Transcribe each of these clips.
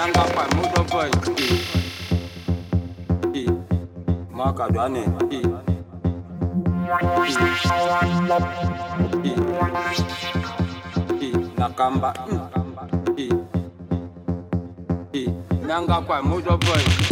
Yanga pa mudo boy. E. Maka dane. E. E. E. Nakamba. E. E. Yanga pa mudo boy.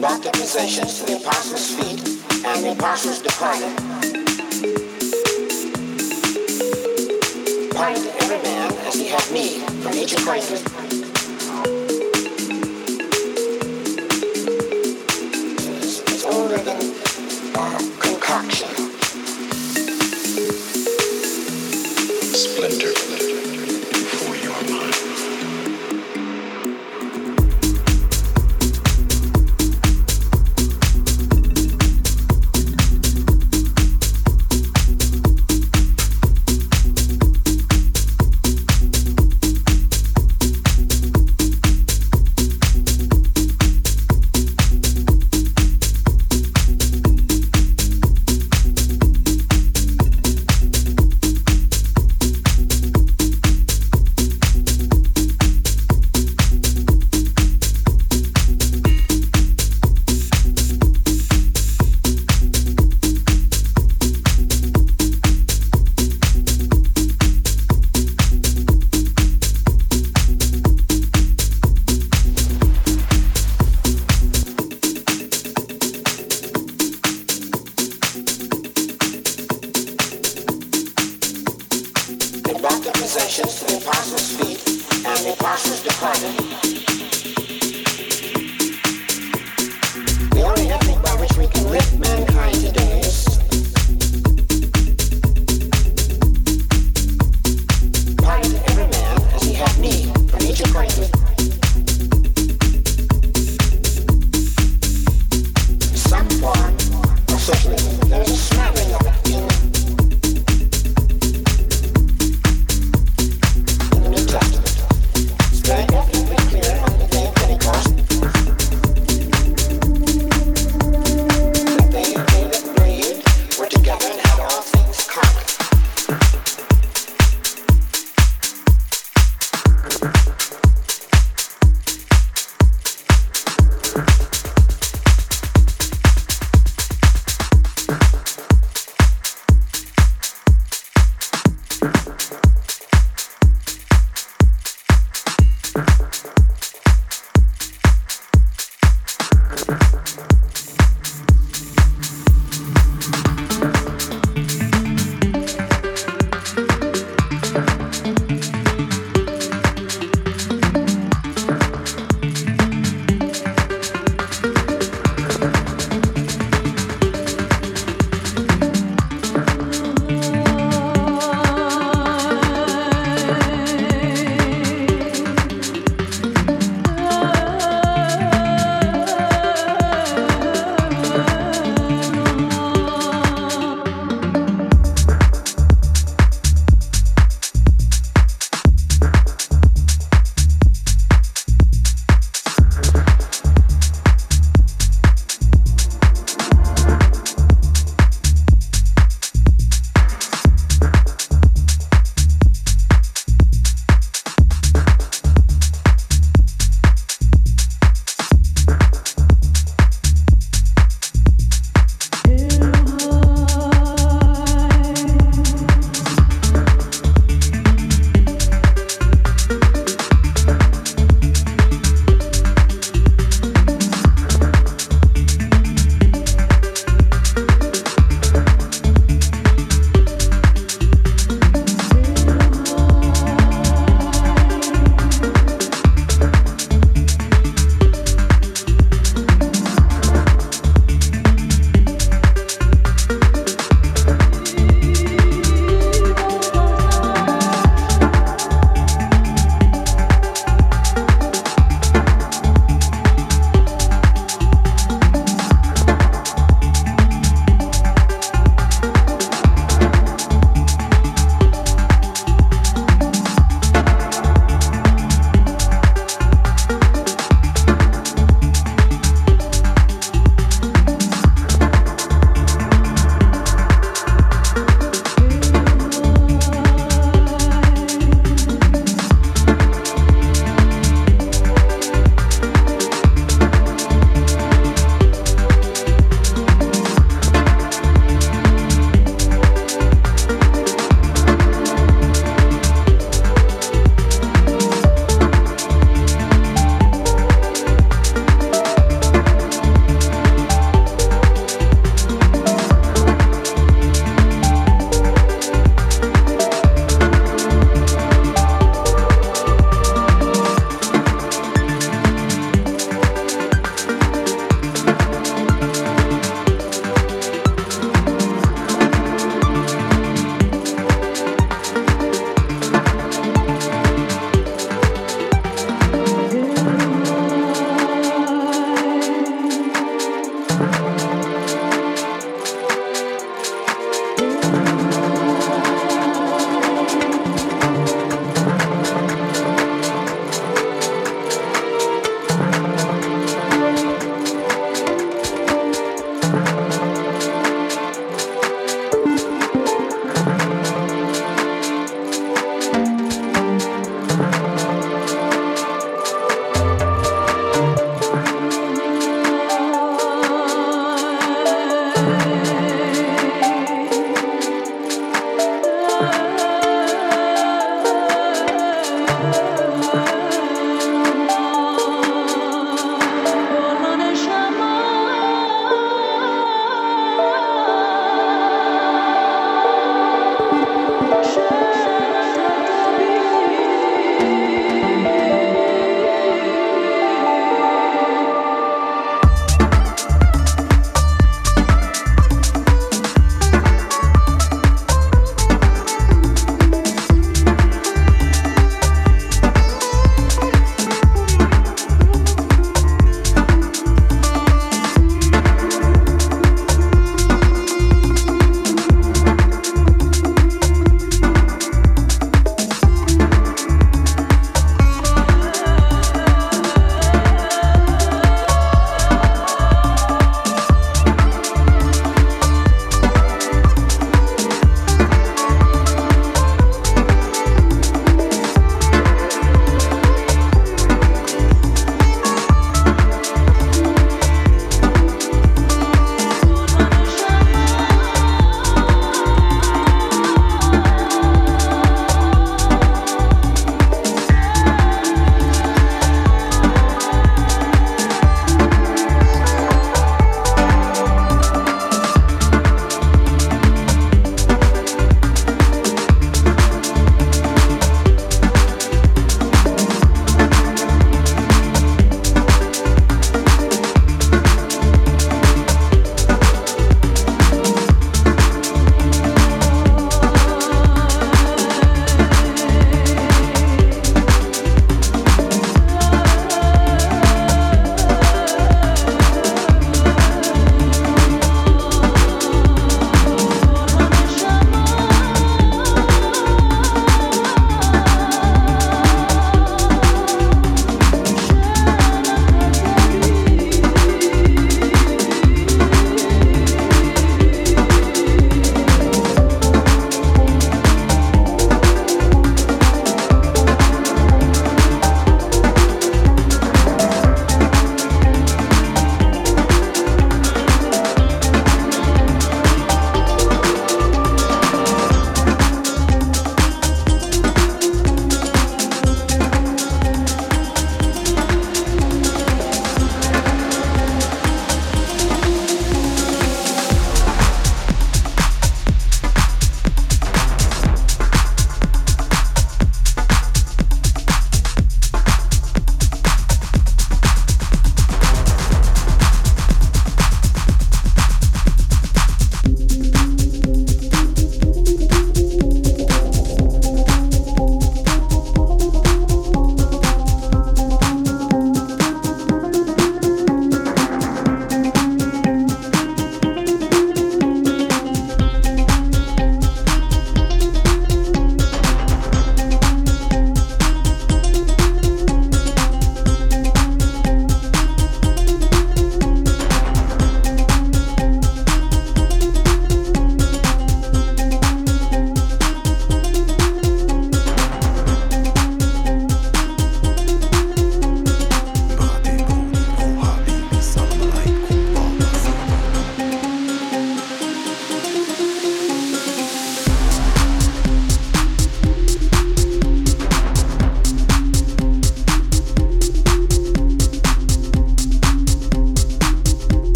the possessions to the apostles' feet, and the apostles departed. Pardoned every man as he had need from each acquaintance.